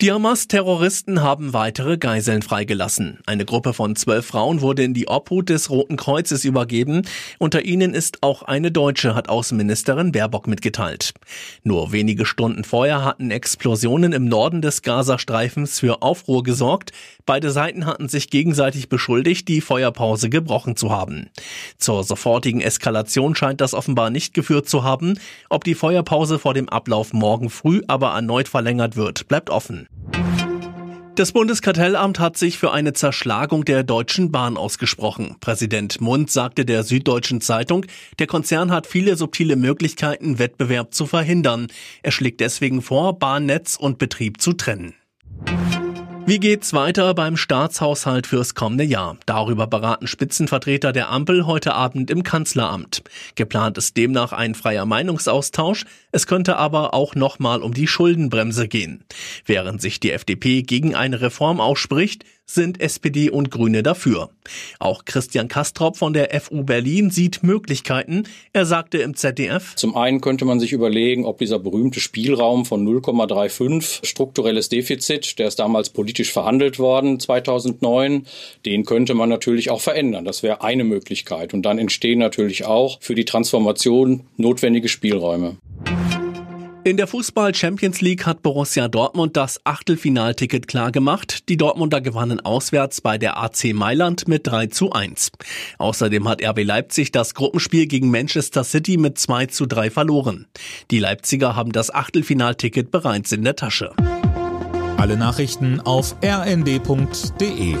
Die Hamas-Terroristen haben weitere Geiseln freigelassen. Eine Gruppe von zwölf Frauen wurde in die Obhut des Roten Kreuzes übergeben. Unter ihnen ist auch eine Deutsche, hat Außenministerin Baerbock mitgeteilt. Nur wenige Stunden vorher hatten Explosionen im Norden des Gazastreifens für Aufruhr gesorgt. Beide Seiten hatten sich gegenseitig beschuldigt, die Feuerpause gebrochen zu haben. Zur sofortigen Eskalation scheint das offenbar nicht geführt zu haben. Ob die Feuerpause vor dem Ablauf morgen früh aber erneut verlängert wird, bleibt offen. Das Bundeskartellamt hat sich für eine Zerschlagung der Deutschen Bahn ausgesprochen. Präsident Mund sagte der Süddeutschen Zeitung, der Konzern hat viele subtile Möglichkeiten, Wettbewerb zu verhindern. Er schlägt deswegen vor, Bahnnetz und Betrieb zu trennen. Wie geht's weiter beim Staatshaushalt fürs kommende Jahr? Darüber beraten Spitzenvertreter der Ampel heute Abend im Kanzleramt. Geplant ist demnach ein freier Meinungsaustausch. Es könnte aber auch nochmal um die Schuldenbremse gehen. Während sich die FDP gegen eine Reform ausspricht, sind SPD und Grüne dafür. Auch Christian Kastrop von der FU Berlin sieht Möglichkeiten. Er sagte im ZDF, Zum einen könnte man sich überlegen, ob dieser berühmte Spielraum von 0,35 strukturelles Defizit, der ist damals politisch verhandelt worden 2009, den könnte man natürlich auch verändern. Das wäre eine Möglichkeit. Und dann entstehen natürlich auch für die Transformation notwendige Spielräume. In der Fußball Champions League hat Borussia Dortmund das Achtelfinalticket klargemacht. Die Dortmunder gewannen auswärts bei der AC Mailand mit 3 zu 1. Außerdem hat RB Leipzig das Gruppenspiel gegen Manchester City mit 2 zu 3 verloren. Die Leipziger haben das Achtelfinalticket bereits in der Tasche. Alle Nachrichten auf rnd.de